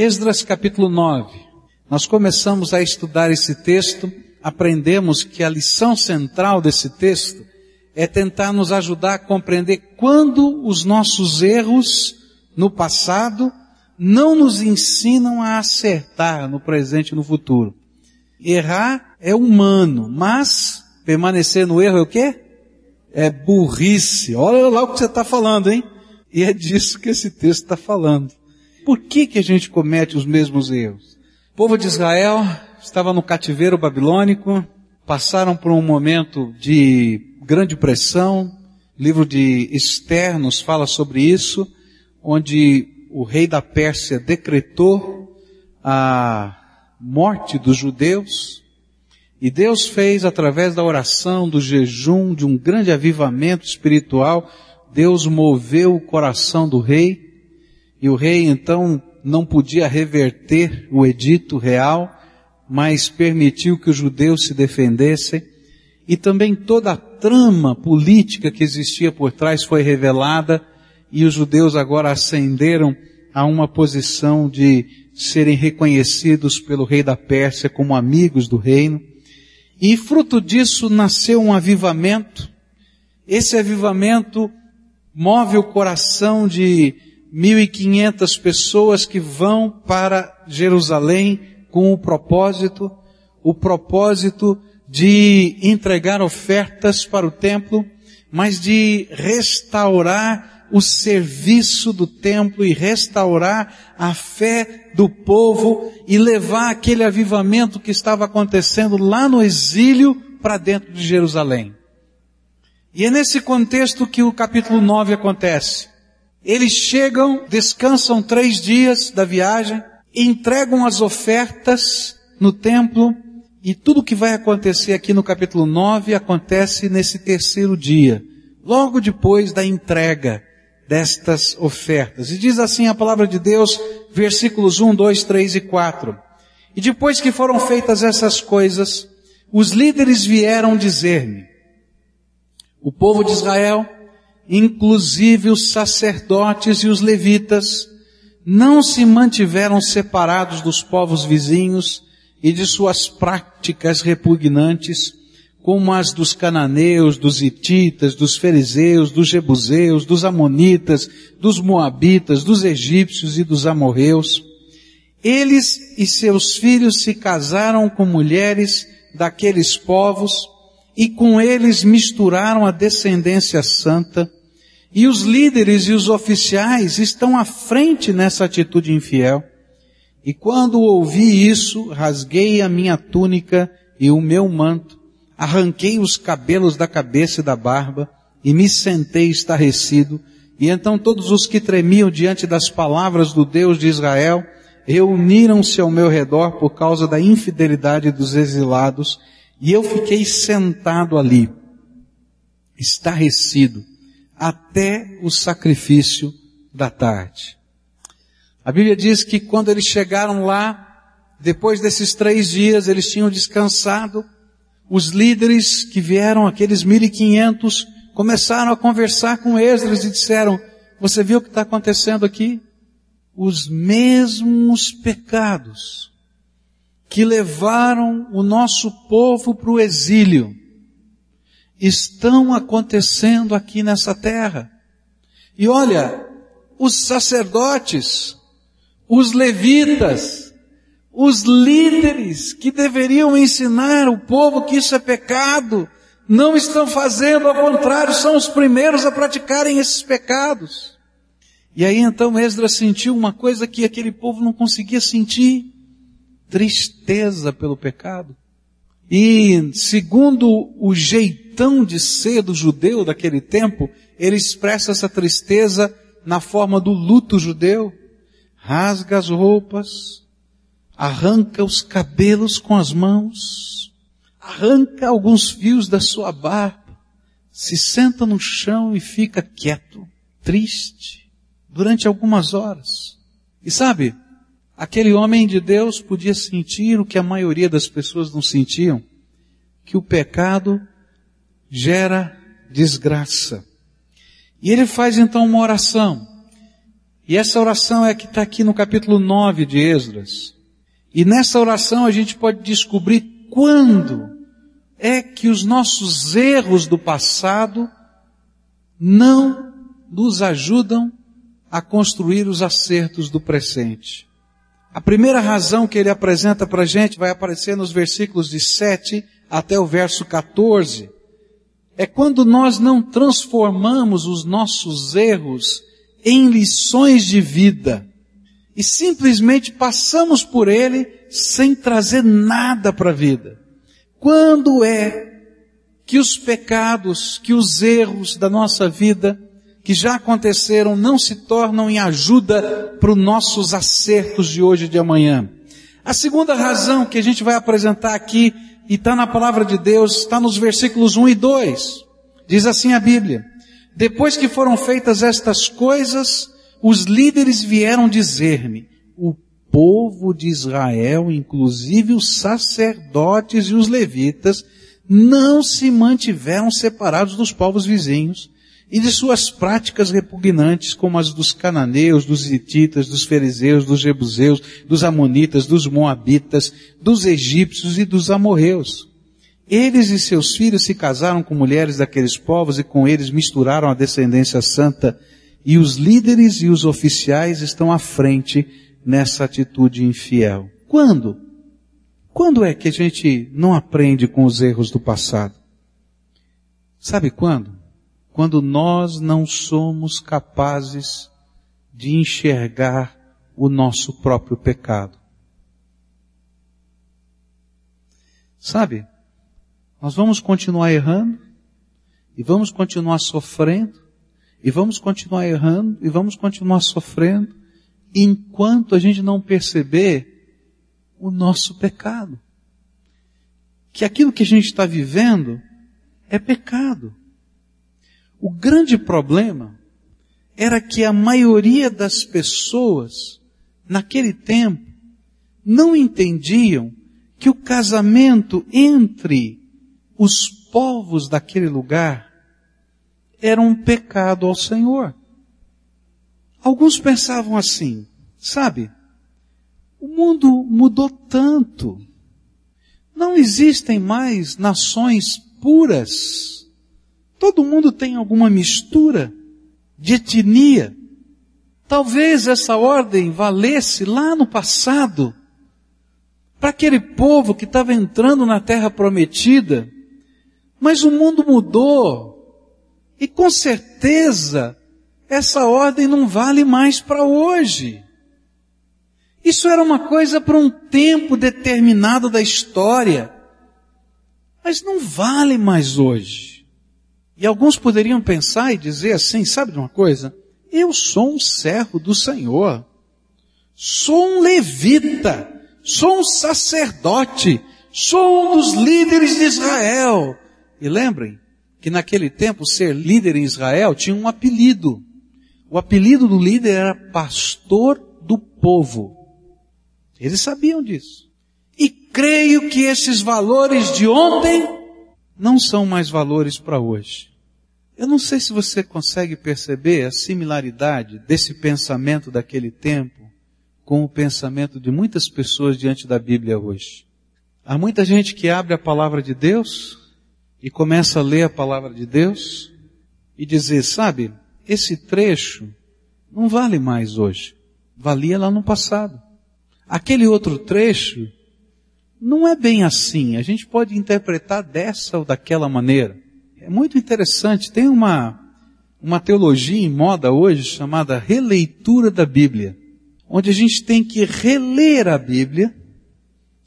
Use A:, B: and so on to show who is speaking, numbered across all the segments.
A: Esdras capítulo 9. Nós começamos a estudar esse texto, aprendemos que a lição central desse texto é tentar nos ajudar a compreender quando os nossos erros no passado não nos ensinam a acertar no presente e no futuro. Errar é humano, mas permanecer no erro é o quê? É burrice. Olha lá o que você está falando, hein? E é disso que esse texto está falando. Por que que a gente comete os mesmos erros? O povo de Israel estava no cativeiro babilônico, passaram por um momento de grande pressão. O livro de Esther nos fala sobre isso, onde o rei da Pérsia decretou a morte dos judeus. E Deus fez através da oração, do jejum, de um grande avivamento espiritual, Deus moveu o coração do rei, e o rei então não podia reverter o edito real, mas permitiu que os judeus se defendessem, e também toda a trama política que existia por trás foi revelada, e os judeus agora ascenderam a uma posição de serem reconhecidos pelo rei da Pérsia como amigos do reino. E fruto disso nasceu um avivamento. Esse avivamento move o coração de 1.500 pessoas que vão para Jerusalém com o propósito, o propósito de entregar ofertas para o templo, mas de restaurar o serviço do templo e restaurar a fé do povo e levar aquele avivamento que estava acontecendo lá no exílio para dentro de Jerusalém. E é nesse contexto que o capítulo 9 acontece. Eles chegam, descansam três dias da viagem, entregam as ofertas no templo e tudo que vai acontecer aqui no capítulo 9 acontece nesse terceiro dia, logo depois da entrega destas ofertas. E diz assim a palavra de Deus, versículos 1, 2, 3 e 4. E depois que foram feitas essas coisas, os líderes vieram dizer-me, o povo de Israel, inclusive os sacerdotes e os levitas, não se mantiveram separados dos povos vizinhos e de suas práticas repugnantes, como as dos cananeus, dos hititas, dos fariseus, dos jebuseus, dos amonitas, dos moabitas, dos egípcios e dos amorreus. Eles e seus filhos se casaram com mulheres daqueles povos e com eles misturaram a descendência santa. E os líderes e os oficiais estão à frente nessa atitude infiel. E quando ouvi isso, rasguei a minha túnica e o meu manto arranquei os cabelos da cabeça e da barba e me sentei estarrecido. E então todos os que tremiam diante das palavras do Deus de Israel reuniram-se ao meu redor por causa da infidelidade dos exilados e eu fiquei sentado ali, estarrecido, até o sacrifício da tarde. A Bíblia diz que quando eles chegaram lá, depois desses três dias, eles tinham descansado, os líderes que vieram, aqueles 1500, começaram a conversar com Esdras e disseram, você viu o que está acontecendo aqui? Os mesmos pecados que levaram o nosso povo para o exílio estão acontecendo aqui nessa terra. E olha, os sacerdotes, os levitas, os líderes que deveriam ensinar o povo que isso é pecado, não estão fazendo, ao contrário, são os primeiros a praticarem esses pecados. E aí então Esdras sentiu uma coisa que aquele povo não conseguia sentir, tristeza pelo pecado. E segundo o jeitão de ser do judeu daquele tempo, ele expressa essa tristeza na forma do luto judeu. Rasga as roupas, arranca os cabelos com as mãos, arranca alguns fios da sua barba, se senta no chão e fica quieto, triste, durante algumas horas. E sabe, aquele homem de Deus podia sentir o que a maioria das pessoas não sentiam, que o pecado gera desgraça. E ele faz então uma oração. E essa oração é que está aqui no capítulo 9 de Esdras. E nessa oração a gente pode descobrir quando é que os nossos erros do passado não nos ajudam a construir os acertos do presente. A primeira razão que ele apresenta para a gente vai aparecer nos versículos de 7 até o verso 14. É quando nós não transformamos os nossos erros em lições de vida e simplesmente passamos por ele sem trazer nada para a vida. Quando é que os pecados, que os erros da nossa vida que já aconteceram não se tornam em ajuda para os nossos acertos de hoje e de amanhã. A segunda razão que a gente vai apresentar aqui, e está na palavra de Deus, está nos versículos 1 e 2. Diz assim a Bíblia. Depois que foram feitas estas coisas, os líderes vieram dizer-me, o povo de Israel, inclusive os sacerdotes e os levitas, não se mantiveram separados dos povos vizinhos e de suas práticas repugnantes, como as dos cananeus, dos hititas, dos fariseus, dos jebuseus, dos amonitas, dos moabitas, dos egípcios e dos amorreus. Eles e seus filhos se casaram com mulheres daqueles povos e com eles misturaram a descendência santa, e os líderes e os oficiais estão à frente nessa atitude infiel. Quando? Quando é que a gente não aprende com os erros do passado? Sabe quando? Quando nós não somos capazes de enxergar o nosso próprio pecado. Sabe? Nós vamos continuar errando, e vamos continuar sofrendo, e vamos continuar errando, e vamos continuar sofrendo, enquanto a gente não perceber o nosso pecado. Que aquilo que a gente está vivendo é pecado. O grande problema era que a maioria das pessoas, naquele tempo, não entendiam que o casamento entre os povos daquele lugar era um pecado ao Senhor. Alguns pensavam assim, sabe? O mundo mudou tanto. Não existem mais nações puras Todo mundo tem alguma mistura de etnia. Talvez essa ordem valesse lá no passado para aquele povo que estava entrando na terra prometida, mas o mundo mudou e com certeza essa ordem não vale mais para hoje. Isso era uma coisa para um tempo determinado da história, mas não vale mais hoje. E alguns poderiam pensar e dizer assim, sabe de uma coisa? Eu sou um servo do Senhor. Sou um levita. Sou um sacerdote. Sou um dos líderes de Israel. E lembrem que naquele tempo ser líder em Israel tinha um apelido. O apelido do líder era pastor do povo. Eles sabiam disso. E creio que esses valores de ontem não são mais valores para hoje. Eu não sei se você consegue perceber a similaridade desse pensamento daquele tempo com o pensamento de muitas pessoas diante da Bíblia hoje. Há muita gente que abre a palavra de Deus e começa a ler a palavra de Deus e dizer, sabe, esse trecho não vale mais hoje. Valia lá no passado. Aquele outro trecho não é bem assim. A gente pode interpretar dessa ou daquela maneira. É muito interessante, tem uma, uma teologia em moda hoje chamada releitura da Bíblia, onde a gente tem que reler a Bíblia,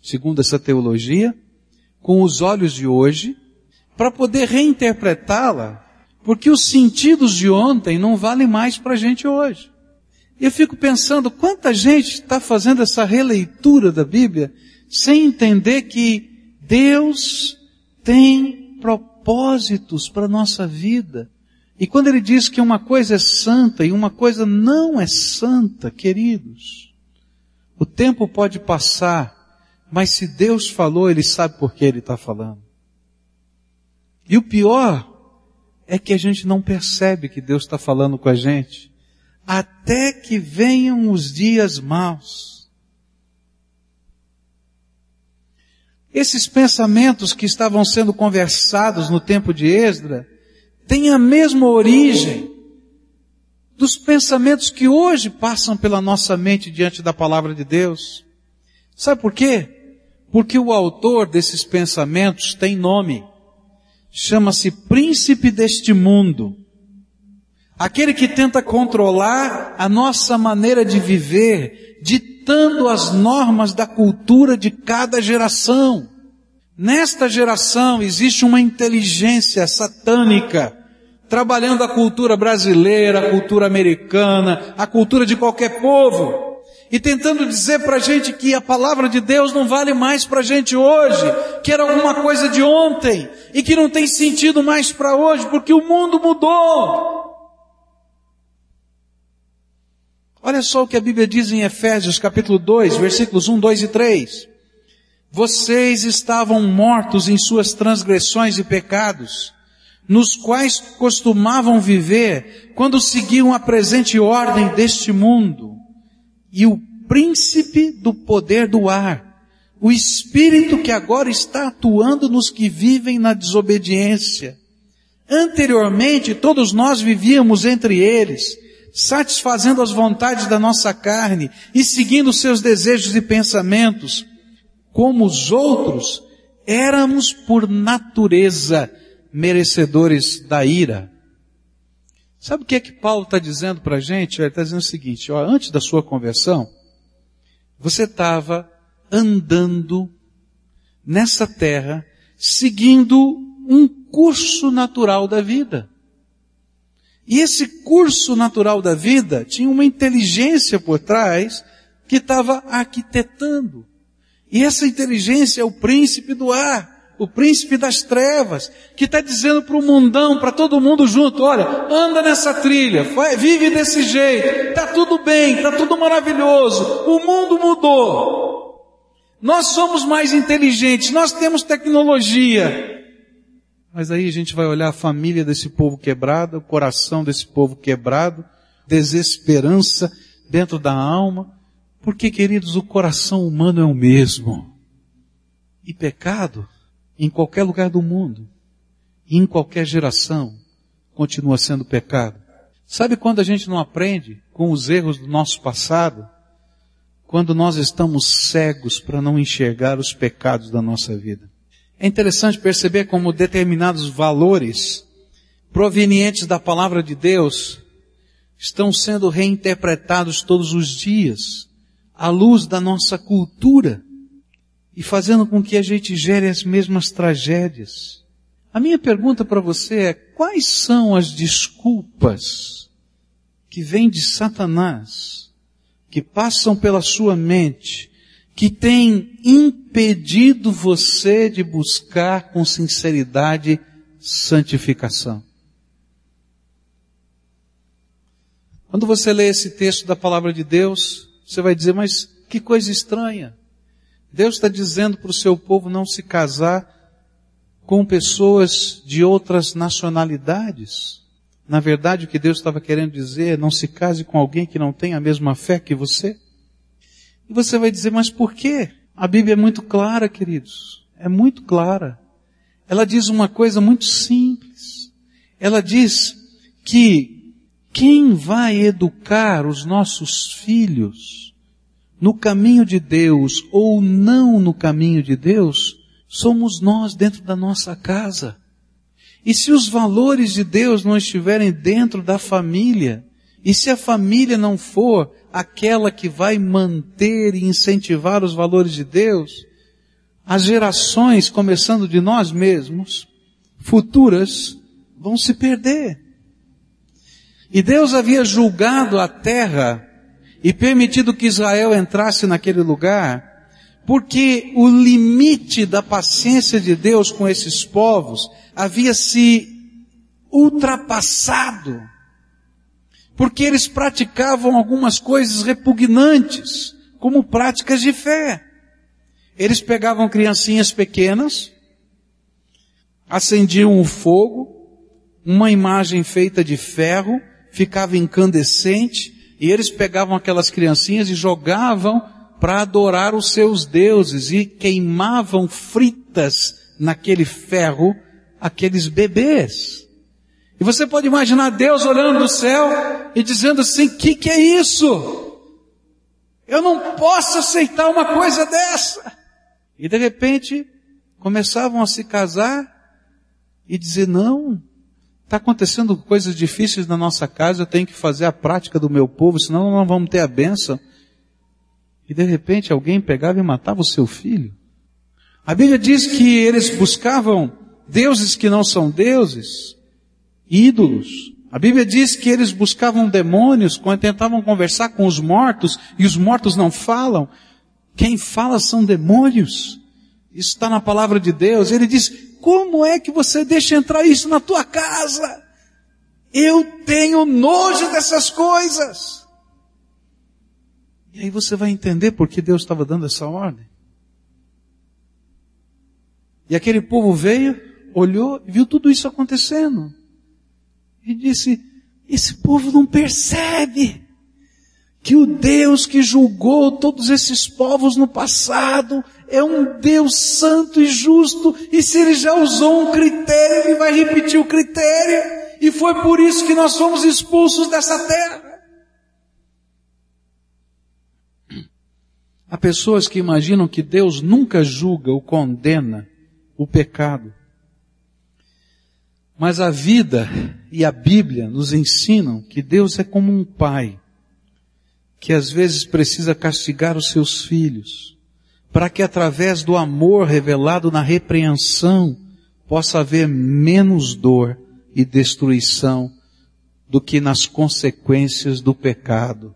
A: segundo essa teologia, com os olhos de hoje, para poder reinterpretá-la, porque os sentidos de ontem não valem mais para a gente hoje. E eu fico pensando quanta gente está fazendo essa releitura da Bíblia sem entender que Deus tem propósito propósitos para a nossa vida. E quando ele diz que uma coisa é santa e uma coisa não é santa, queridos, o tempo pode passar, mas se Deus falou, ele sabe por que ele está falando. E o pior é que a gente não percebe que Deus está falando com a gente, até que venham os dias maus. Esses pensamentos que estavam sendo conversados no tempo de Esdra têm a mesma origem dos pensamentos que hoje passam pela nossa mente diante da palavra de Deus. Sabe por quê? Porque o autor desses pensamentos tem nome. Chama-se príncipe deste mundo. Aquele que tenta controlar a nossa maneira de viver, ditando as normas da cultura de cada geração. Nesta geração existe uma inteligência satânica trabalhando a cultura brasileira, a cultura americana, a cultura de qualquer povo e tentando dizer para a gente que a palavra de Deus não vale mais para a gente hoje, que era alguma coisa de ontem e que não tem sentido mais para hoje porque o mundo mudou. Olha só o que a Bíblia diz em Efésios capítulo 2, versículos 1, 2 e 3. Vocês estavam mortos em suas transgressões e pecados, nos quais costumavam viver quando seguiam a presente ordem deste mundo e o príncipe do poder do ar, o espírito que agora está atuando nos que vivem na desobediência. Anteriormente, todos nós vivíamos entre eles, satisfazendo as vontades da nossa carne e seguindo seus desejos e pensamentos. Como os outros, éramos por natureza merecedores da ira. Sabe o que é que Paulo está dizendo para a gente? Ele está dizendo o seguinte, ó, antes da sua conversão, você estava andando nessa terra, seguindo um curso natural da vida. E esse curso natural da vida tinha uma inteligência por trás que estava arquitetando. E essa inteligência é o príncipe do ar, o príncipe das trevas, que está dizendo para o mundão, para todo mundo junto, olha, anda nessa trilha, vive desse jeito, está tudo bem, está tudo maravilhoso, o mundo mudou. Nós somos mais inteligentes, nós temos tecnologia, mas aí a gente vai olhar a família desse povo quebrado, o coração desse povo quebrado, desesperança dentro da alma, porque, queridos, o coração humano é o mesmo. E pecado, em qualquer lugar do mundo, em qualquer geração, continua sendo pecado. Sabe quando a gente não aprende com os erros do nosso passado? Quando nós estamos cegos para não enxergar os pecados da nossa vida. É interessante perceber como determinados valores provenientes da palavra de Deus estão sendo reinterpretados todos os dias à luz da nossa cultura e fazendo com que a gente gere as mesmas tragédias. A minha pergunta para você é, quais são as desculpas que vêm de Satanás, que passam pela sua mente que tem impedido você de buscar com sinceridade santificação. Quando você lê esse texto da palavra de Deus, você vai dizer, mas que coisa estranha. Deus está dizendo para o seu povo não se casar com pessoas de outras nacionalidades. Na verdade, o que Deus estava querendo dizer é não se case com alguém que não tem a mesma fé que você. E você vai dizer, mas por quê? A Bíblia é muito clara, queridos. É muito clara. Ela diz uma coisa muito simples. Ela diz que quem vai educar os nossos filhos no caminho de Deus ou não no caminho de Deus, somos nós dentro da nossa casa. E se os valores de Deus não estiverem dentro da família, e se a família não for aquela que vai manter e incentivar os valores de Deus, as gerações, começando de nós mesmos, futuras, vão se perder. E Deus havia julgado a terra e permitido que Israel entrasse naquele lugar, porque o limite da paciência de Deus com esses povos havia se ultrapassado porque eles praticavam algumas coisas repugnantes, como práticas de fé. Eles pegavam criancinhas pequenas, acendiam o fogo, uma imagem feita de ferro, ficava incandescente e eles pegavam aquelas criancinhas e jogavam para adorar os seus deuses e queimavam fritas naquele ferro aqueles bebês. E você pode imaginar Deus olhando do céu e dizendo assim: que que é isso? Eu não posso aceitar uma coisa dessa. E de repente começavam a se casar e dizer: não, está acontecendo coisas difíceis na nossa casa, eu tenho que fazer a prática do meu povo, senão não vamos ter a bênção. E de repente alguém pegava e matava o seu filho. A Bíblia diz que eles buscavam deuses que não são deuses, ídolos, a Bíblia diz que eles buscavam demônios quando tentavam conversar com os mortos e os mortos não falam. Quem fala são demônios. Isso está na palavra de Deus. Ele diz, como é que você deixa entrar isso na tua casa? Eu tenho nojo dessas coisas. E aí você vai entender por que Deus estava dando essa ordem. E aquele povo veio, olhou e viu tudo isso acontecendo e disse: esse povo não percebe que o Deus que julgou todos esses povos no passado é um Deus santo e justo, e se ele já usou um critério, ele vai repetir o critério, e foi por isso que nós fomos expulsos dessa terra. Há pessoas que imaginam que Deus nunca julga ou condena o pecado. Mas a vida e a Bíblia nos ensinam que Deus é como um pai, que às vezes precisa castigar os seus filhos, para que através do amor revelado na repreensão possa haver menos dor e destruição do que nas consequências do pecado.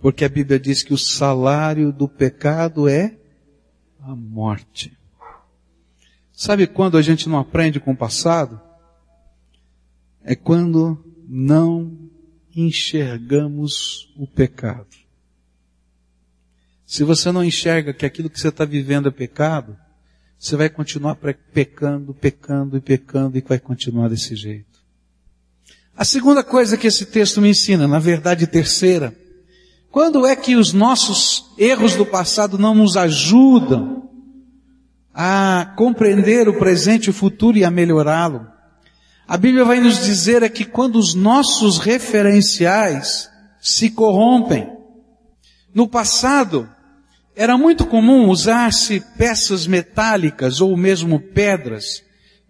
A: Porque a Bíblia diz que o salário do pecado é a morte. Sabe quando a gente não aprende com o passado? É quando não enxergamos o pecado. Se você não enxerga que aquilo que você está vivendo é pecado, você vai continuar pecando, pecando e pecando e vai continuar desse jeito. A segunda coisa que esse texto me ensina, na verdade terceira, quando é que os nossos erros do passado não nos ajudam a compreender o presente e o futuro e a melhorá-lo? A Bíblia vai nos dizer é que quando os nossos referenciais se corrompem. No passado, era muito comum usar-se peças metálicas ou mesmo pedras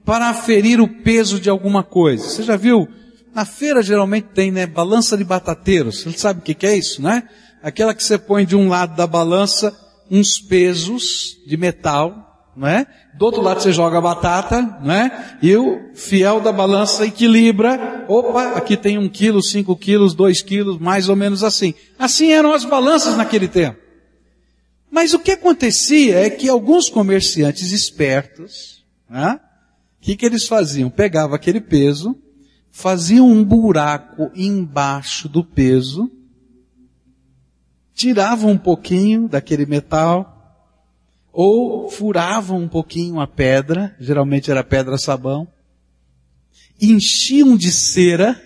A: para aferir o peso de alguma coisa. Você já viu? Na feira geralmente tem, né, balança de batateiros. Você sabe o que é isso, né? Aquela que você põe de um lado da balança uns pesos de metal é? Do outro lado você joga a batata, não é? E o fiel da balança equilibra. Opa, aqui tem um quilo, cinco quilos, dois quilos, mais ou menos assim. Assim eram as balanças naquele tempo. Mas o que acontecia é que alguns comerciantes espertos, né? O que, que eles faziam? Pegavam aquele peso, faziam um buraco embaixo do peso, tiravam um pouquinho daquele metal, ou furavam um pouquinho a pedra, geralmente era pedra sabão, enchiam de cera,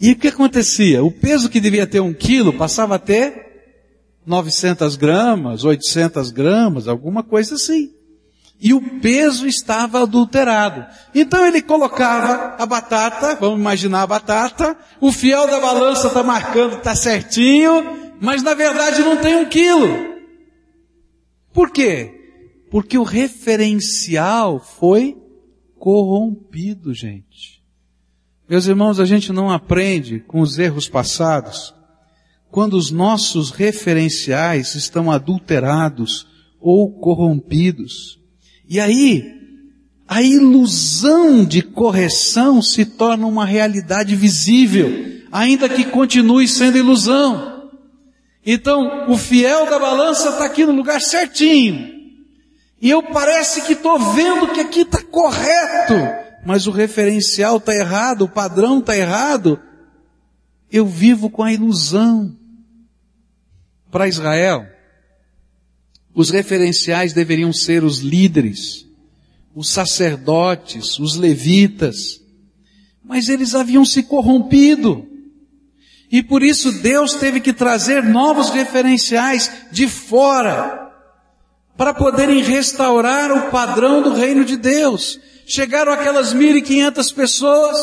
A: e o que acontecia? O peso que devia ter um quilo passava a ter 900 gramas, 800 gramas, alguma coisa assim. E o peso estava adulterado. Então ele colocava a batata, vamos imaginar a batata, o fiel da balança está marcando, está certinho, mas na verdade não tem um quilo. Por quê? Porque o referencial foi corrompido, gente. Meus irmãos, a gente não aprende com os erros passados quando os nossos referenciais estão adulterados ou corrompidos. E aí, a ilusão de correção se torna uma realidade visível, ainda que continue sendo ilusão. Então, o fiel da balança está aqui no lugar certinho. E eu parece que estou vendo que aqui está correto, mas o referencial está errado, o padrão está errado. Eu vivo com a ilusão. Para Israel, os referenciais deveriam ser os líderes, os sacerdotes, os levitas. Mas eles haviam se corrompido. E por isso Deus teve que trazer novos referenciais de fora para poderem restaurar o padrão do reino de Deus. Chegaram aquelas 1.500 pessoas,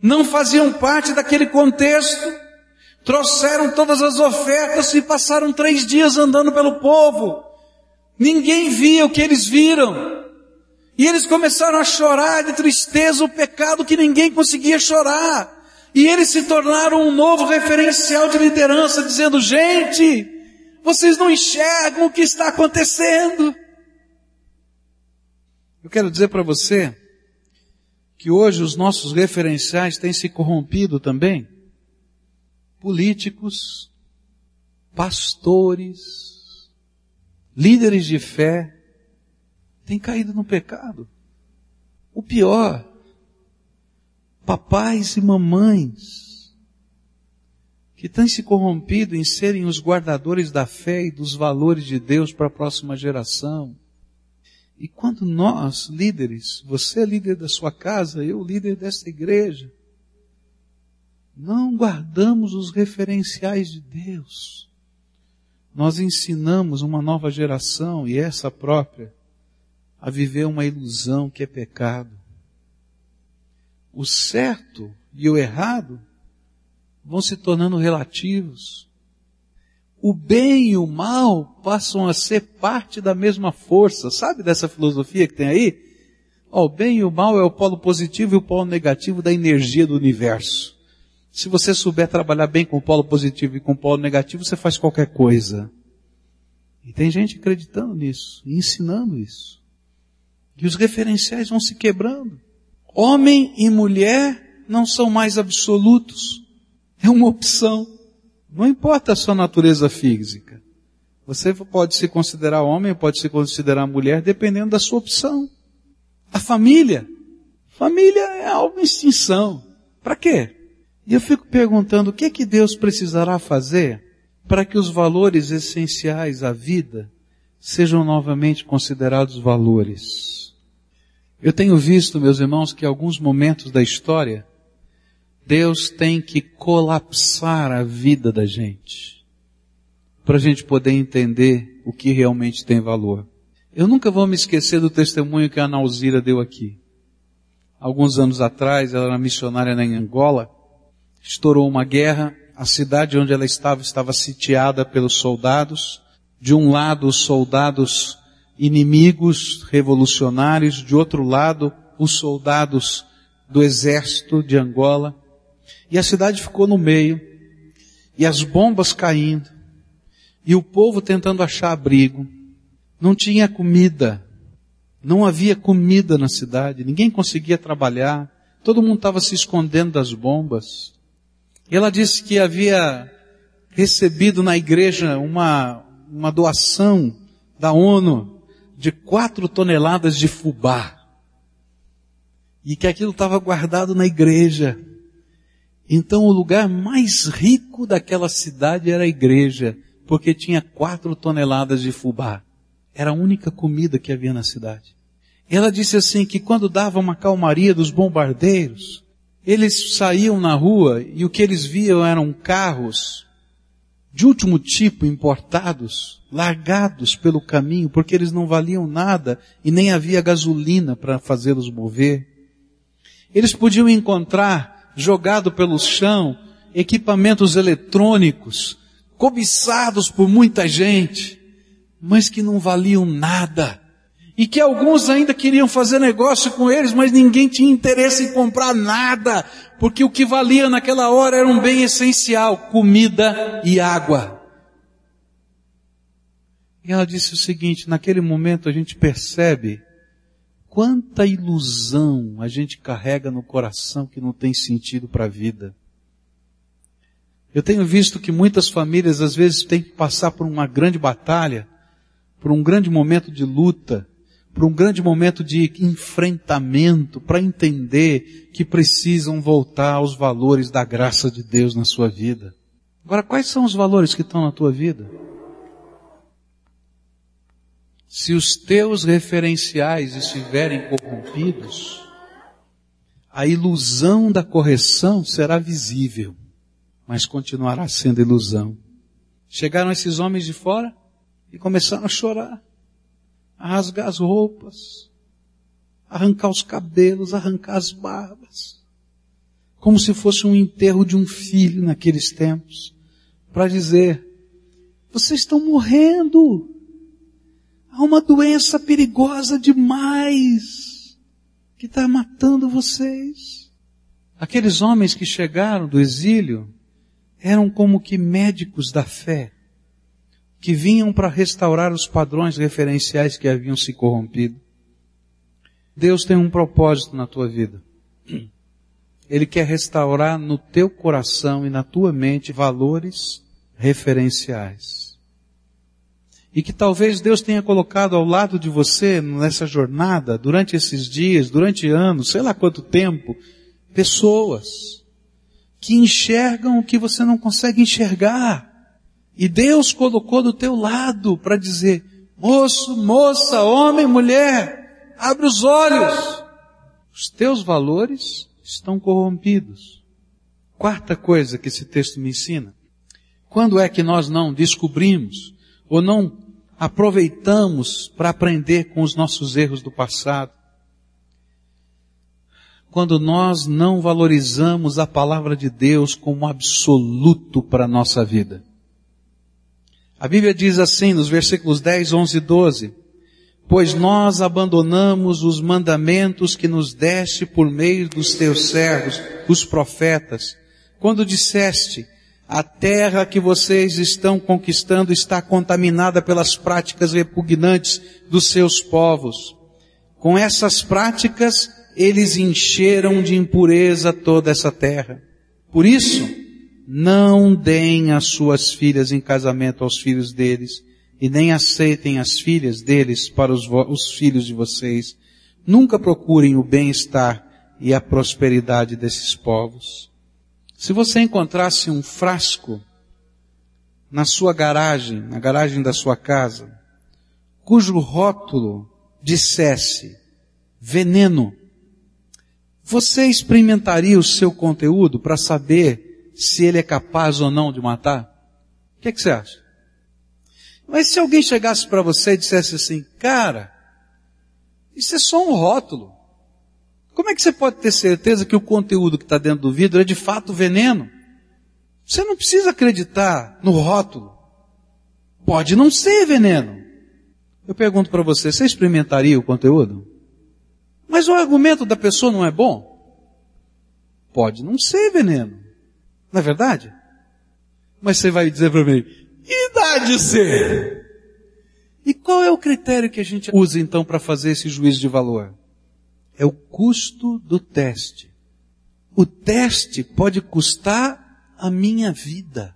A: não faziam parte daquele contexto, trouxeram todas as ofertas e passaram três dias andando pelo povo. Ninguém via o que eles viram. E eles começaram a chorar de tristeza o pecado que ninguém conseguia chorar. E eles se tornaram um novo referencial de liderança, dizendo, gente, vocês não enxergam o que está acontecendo. Eu quero dizer para você que hoje os nossos referenciais têm se corrompido também. Políticos, pastores, líderes de fé, têm caído no pecado. O pior, papais e mamães que têm se corrompido em serem os guardadores da fé e dos valores de Deus para a próxima geração. E quando nós, líderes, você é líder da sua casa, eu líder desta igreja, não guardamos os referenciais de Deus, nós ensinamos uma nova geração e essa própria a viver uma ilusão que é pecado. O certo e o errado vão se tornando relativos. O bem e o mal passam a ser parte da mesma força. Sabe dessa filosofia que tem aí? Oh, o bem e o mal é o polo positivo e o polo negativo da energia do universo. Se você souber trabalhar bem com o polo positivo e com o polo negativo, você faz qualquer coisa. E tem gente acreditando nisso, ensinando isso. E os referenciais vão se quebrando. Homem e mulher não são mais absolutos. É uma opção. Não importa a sua natureza física. Você pode se considerar homem, pode se considerar mulher, dependendo da sua opção. A família. Família é algo em extinção. Para quê? E eu fico perguntando o que é que Deus precisará fazer para que os valores essenciais à vida sejam novamente considerados valores. Eu tenho visto, meus irmãos, que alguns momentos da história Deus tem que colapsar a vida da gente para a gente poder entender o que realmente tem valor. Eu nunca vou me esquecer do testemunho que a Nauzira deu aqui. Alguns anos atrás, ela era missionária na Angola, estourou uma guerra, a cidade onde ela estava estava sitiada pelos soldados, de um lado os soldados inimigos revolucionários, de outro lado os soldados do exército de Angola. E a cidade ficou no meio, e as bombas caindo, e o povo tentando achar abrigo. Não tinha comida, não havia comida na cidade, ninguém conseguia trabalhar, todo mundo estava se escondendo das bombas. E ela disse que havia recebido na igreja uma, uma doação da ONU de quatro toneladas de fubá. E que aquilo estava guardado na igreja. Então o lugar mais rico daquela cidade era a igreja, porque tinha quatro toneladas de fubá. Era a única comida que havia na cidade. Ela disse assim que quando dava uma calmaria dos bombardeiros, eles saíam na rua e o que eles viam eram carros de último tipo importados, largados pelo caminho, porque eles não valiam nada e nem havia gasolina para fazê-los mover. Eles podiam encontrar jogado pelo chão, equipamentos eletrônicos, cobiçados por muita gente, mas que não valiam nada. E que alguns ainda queriam fazer negócio com eles, mas ninguém tinha interesse em comprar nada, porque o que valia naquela hora era um bem essencial, comida e água. E ela disse o seguinte, naquele momento a gente percebe Quanta ilusão a gente carrega no coração que não tem sentido para a vida. Eu tenho visto que muitas famílias às vezes têm que passar por uma grande batalha, por um grande momento de luta, por um grande momento de enfrentamento para entender que precisam voltar aos valores da graça de Deus na sua vida. Agora, quais são os valores que estão na tua vida? Se os teus referenciais estiverem corrompidos, a ilusão da correção será visível, mas continuará sendo ilusão. Chegaram esses homens de fora e começaram a chorar, rasgar as roupas, arrancar os cabelos, arrancar as barbas, como se fosse um enterro de um filho naqueles tempos, para dizer, vocês estão morrendo. Há uma doença perigosa demais que está matando vocês. Aqueles homens que chegaram do exílio eram como que médicos da fé, que vinham para restaurar os padrões referenciais que haviam se corrompido. Deus tem um propósito na tua vida. Ele quer restaurar no teu coração e na tua mente valores referenciais e que talvez Deus tenha colocado ao lado de você nessa jornada, durante esses dias, durante anos, sei lá quanto tempo, pessoas que enxergam o que você não consegue enxergar. E Deus colocou do teu lado para dizer, moço, moça, homem, mulher, abre os olhos. Os teus valores estão corrompidos. Quarta coisa que esse texto me ensina. Quando é que nós não descobrimos ou não aproveitamos para aprender com os nossos erros do passado. Quando nós não valorizamos a palavra de Deus como absoluto para a nossa vida. A Bíblia diz assim nos versículos 10, 11 e 12, pois nós abandonamos os mandamentos que nos deste por meio dos teus servos, os profetas, quando disseste, a terra que vocês estão conquistando está contaminada pelas práticas repugnantes dos seus povos. Com essas práticas, eles encheram de impureza toda essa terra. Por isso, não deem as suas filhas em casamento aos filhos deles, e nem aceitem as filhas deles para os, os filhos de vocês. Nunca procurem o bem-estar e a prosperidade desses povos. Se você encontrasse um frasco na sua garagem, na garagem da sua casa, cujo rótulo dissesse veneno, você experimentaria o seu conteúdo para saber se ele é capaz ou não de matar? O que, é que você acha? Mas se alguém chegasse para você e dissesse assim, cara, isso é só um rótulo. Como é que você pode ter certeza que o conteúdo que está dentro do vidro é de fato veneno? Você não precisa acreditar no rótulo. Pode não ser veneno. Eu pergunto para você, você experimentaria o conteúdo? Mas o argumento da pessoa não é bom? Pode não ser veneno. Não é verdade? Mas você vai dizer para mim, e dá de ser? E qual é o critério que a gente usa então para fazer esse juízo de valor? é o custo do teste. O teste pode custar a minha vida.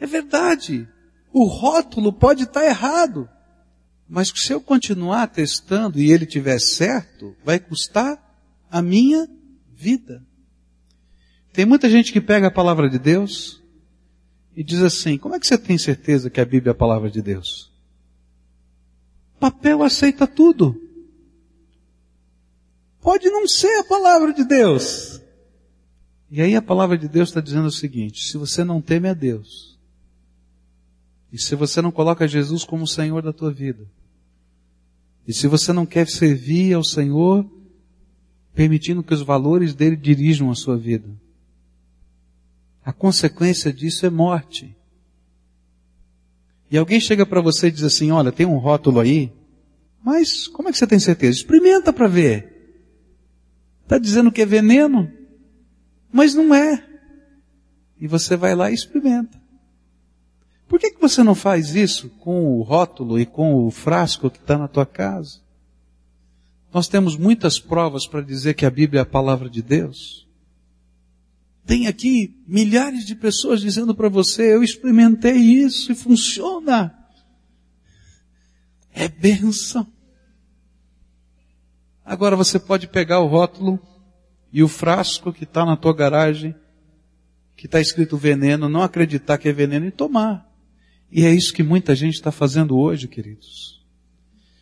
A: É verdade. O rótulo pode estar errado. Mas se eu continuar testando e ele tiver certo, vai custar a minha vida. Tem muita gente que pega a palavra de Deus e diz assim, como é que você tem certeza que a Bíblia é a palavra de Deus? Papel aceita tudo. Pode não ser a palavra de Deus. E aí a palavra de Deus está dizendo o seguinte, se você não teme a Deus, e se você não coloca Jesus como o Senhor da tua vida, e se você não quer servir ao Senhor, permitindo que os valores dele dirijam a sua vida, a consequência disso é morte. E alguém chega para você e diz assim, olha, tem um rótulo aí, mas como é que você tem certeza? Experimenta para ver. Está dizendo que é veneno, mas não é. E você vai lá e experimenta. Por que, que você não faz isso com o rótulo e com o frasco que está na tua casa? Nós temos muitas provas para dizer que a Bíblia é a palavra de Deus. Tem aqui milhares de pessoas dizendo para você, eu experimentei isso e funciona. É bênção. Agora você pode pegar o rótulo e o frasco que está na tua garagem, que está escrito veneno, não acreditar que é veneno e tomar. E é isso que muita gente está fazendo hoje, queridos.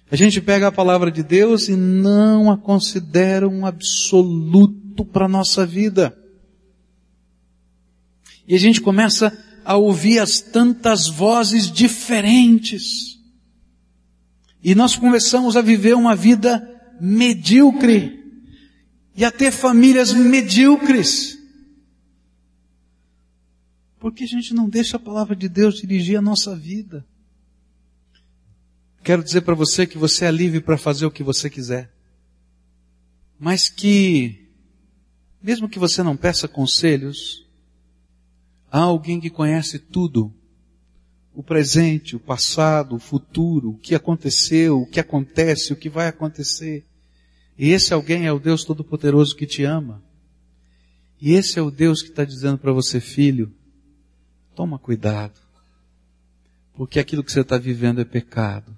A: A gente pega a palavra de Deus e não a considera um absoluto para a nossa vida. E a gente começa a ouvir as tantas vozes diferentes. E nós começamos a viver uma vida medíocre. E a ter famílias medíocres. Porque a gente não deixa a palavra de Deus dirigir a nossa vida. Quero dizer para você que você é livre para fazer o que você quiser. Mas que, mesmo que você não peça conselhos, há alguém que conhece tudo. O presente, o passado, o futuro, o que aconteceu, o que acontece, o que vai acontecer. E esse alguém é o Deus Todo-Poderoso que te ama. E esse é o Deus que está dizendo para você, filho, toma cuidado. Porque aquilo que você está vivendo é pecado.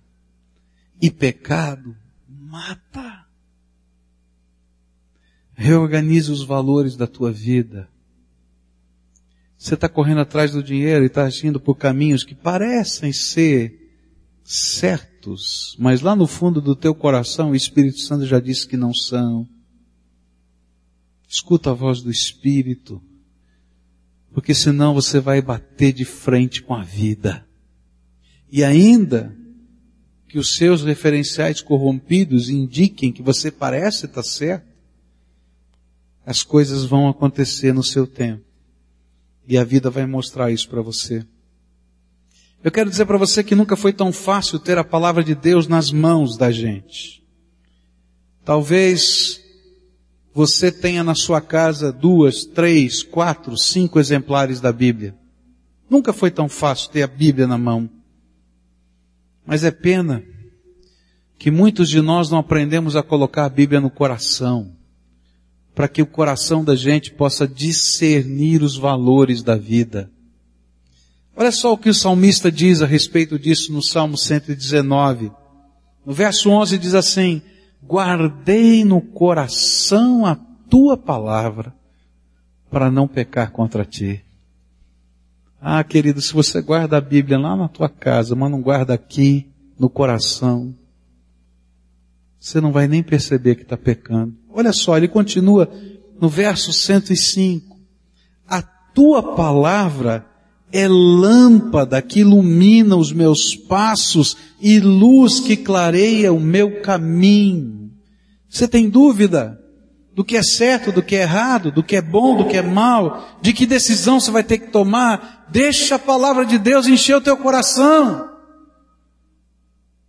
A: E pecado mata. Reorganize os valores da tua vida. Você está correndo atrás do dinheiro e está agindo por caminhos que parecem ser certos, mas lá no fundo do teu coração o Espírito Santo já disse que não são. Escuta a voz do Espírito, porque senão você vai bater de frente com a vida. E ainda que os seus referenciais corrompidos indiquem que você parece estar certo, as coisas vão acontecer no seu tempo. E a vida vai mostrar isso para você. Eu quero dizer para você que nunca foi tão fácil ter a palavra de Deus nas mãos da gente. Talvez você tenha na sua casa duas, três, quatro, cinco exemplares da Bíblia. Nunca foi tão fácil ter a Bíblia na mão. Mas é pena que muitos de nós não aprendemos a colocar a Bíblia no coração, para que o coração da gente possa discernir os valores da vida. Olha só o que o salmista diz a respeito disso no Salmo 119. No verso 11 diz assim, guardei no coração a tua palavra para não pecar contra ti. Ah, querido, se você guarda a Bíblia lá na tua casa, mas não guarda aqui, no coração, você não vai nem perceber que está pecando. Olha só, ele continua no verso 105. A tua palavra é lâmpada que ilumina os meus passos e luz que clareia o meu caminho. Você tem dúvida do que é certo, do que é errado, do que é bom, do que é mal, de que decisão você vai ter que tomar? Deixa a palavra de Deus encher o teu coração.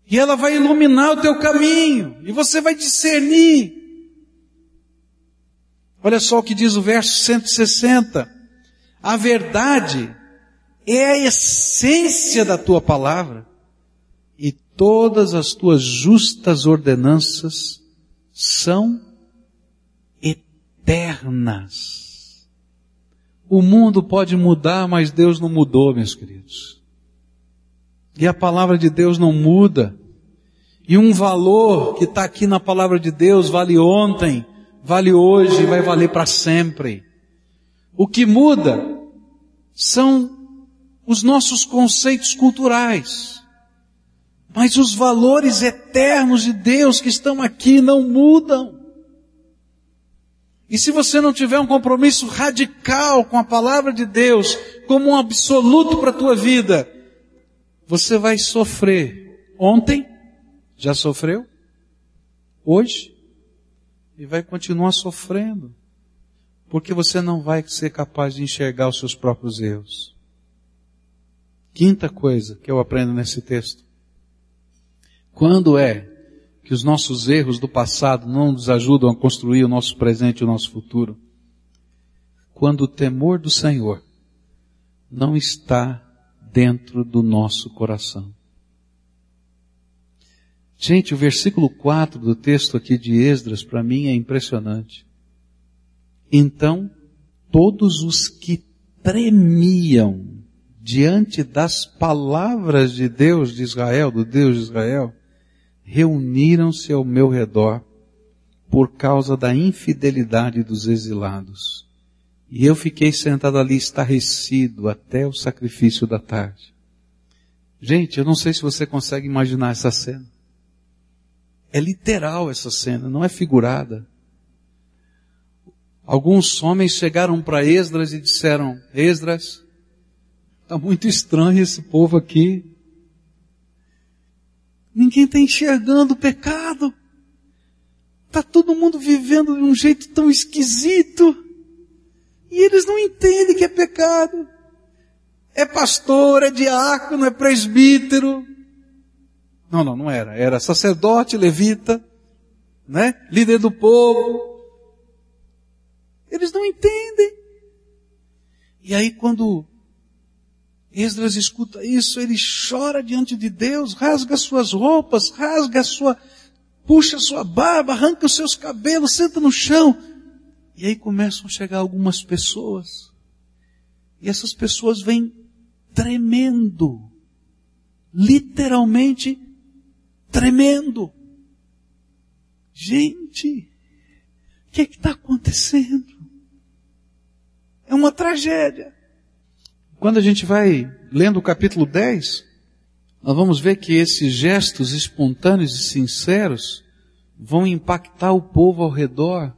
A: E ela vai iluminar o teu caminho, e você vai discernir. Olha só o que diz o verso 160. A verdade é a essência da tua palavra, e todas as tuas justas ordenanças são eternas. O mundo pode mudar, mas Deus não mudou, meus queridos. E a palavra de Deus não muda. E um valor que está aqui na palavra de Deus vale ontem, vale hoje e vai valer para sempre. O que muda são os nossos conceitos culturais. Mas os valores eternos de Deus que estão aqui não mudam. E se você não tiver um compromisso radical com a palavra de Deus, como um absoluto para a tua vida, você vai sofrer. Ontem, já sofreu? Hoje? E vai continuar sofrendo. Porque você não vai ser capaz de enxergar os seus próprios erros. Quinta coisa que eu aprendo nesse texto. Quando é que os nossos erros do passado não nos ajudam a construir o nosso presente e o nosso futuro? Quando o temor do Senhor não está dentro do nosso coração. Gente, o versículo 4 do texto aqui de Esdras para mim é impressionante. Então, todos os que tremiam diante das palavras de Deus de Israel, do Deus de Israel, reuniram-se ao meu redor por causa da infidelidade dos exilados. E eu fiquei sentado ali estarrecido até o sacrifício da tarde. Gente, eu não sei se você consegue imaginar essa cena. É literal essa cena, não é figurada. Alguns homens chegaram para Esdras e disseram, Esdras, está muito estranho esse povo aqui. Ninguém está enxergando o pecado. Está todo mundo vivendo de um jeito tão esquisito. E eles não entendem que é pecado. É pastor, é diácono, é presbítero, não, não, não era. Era sacerdote, levita, né? Líder do povo. Eles não entendem. E aí quando Esdras escuta isso, ele chora diante de Deus, rasga suas roupas, rasga a sua, puxa sua barba, arranca os seus cabelos, senta no chão. E aí começam a chegar algumas pessoas. E essas pessoas vêm tremendo, literalmente tremendo. Gente, o que é está acontecendo? É uma tragédia. Quando a gente vai lendo o capítulo 10, nós vamos ver que esses gestos espontâneos e sinceros vão impactar o povo ao redor.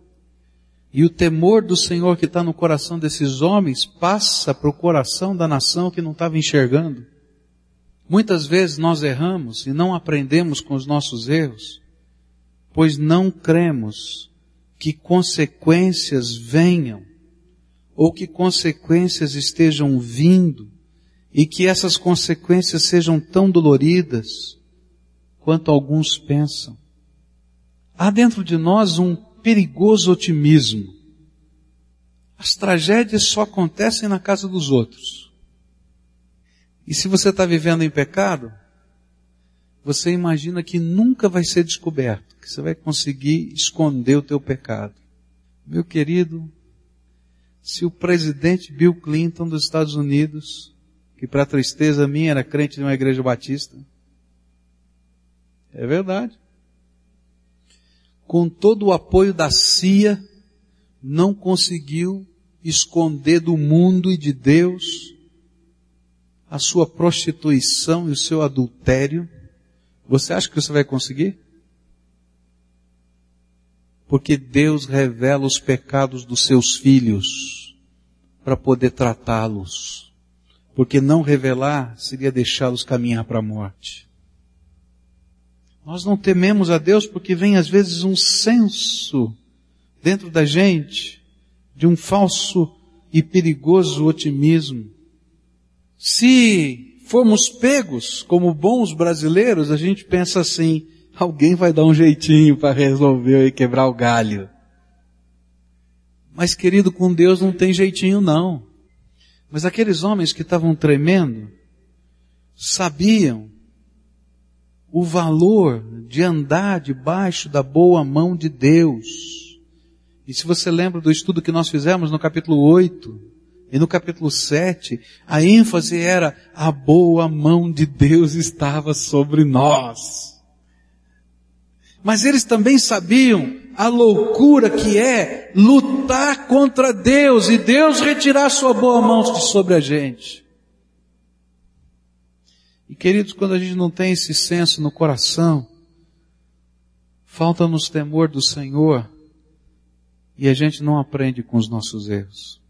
A: E o temor do Senhor que está no coração desses homens passa para o coração da nação que não estava enxergando. Muitas vezes nós erramos e não aprendemos com os nossos erros, pois não cremos que consequências venham ou que consequências estejam vindo e que essas consequências sejam tão doloridas quanto alguns pensam. Há dentro de nós um perigoso otimismo. As tragédias só acontecem na casa dos outros. E se você está vivendo em pecado, você imagina que nunca vai ser descoberto, que você vai conseguir esconder o teu pecado. Meu querido, se o presidente Bill Clinton dos Estados Unidos, que para tristeza minha era crente de uma igreja batista, é verdade. Com todo o apoio da CIA, não conseguiu esconder do mundo e de Deus a sua prostituição e o seu adultério, você acha que você vai conseguir? Porque Deus revela os pecados dos seus filhos para poder tratá-los. Porque não revelar seria deixá-los caminhar para a morte. Nós não tememos a Deus porque vem às vezes um senso dentro da gente de um falso e perigoso otimismo se formos pegos como bons brasileiros, a gente pensa assim, alguém vai dar um jeitinho para resolver e quebrar o galho. Mas querido, com Deus não tem jeitinho não. Mas aqueles homens que estavam tremendo, sabiam o valor de andar debaixo da boa mão de Deus. E se você lembra do estudo que nós fizemos no capítulo 8, e no capítulo 7, a ênfase era a boa mão de Deus estava sobre nós. Mas eles também sabiam a loucura que é lutar contra Deus e Deus retirar sua boa mão de sobre a gente. E queridos, quando a gente não tem esse senso no coração, falta-nos temor do Senhor e a gente não aprende com os nossos erros.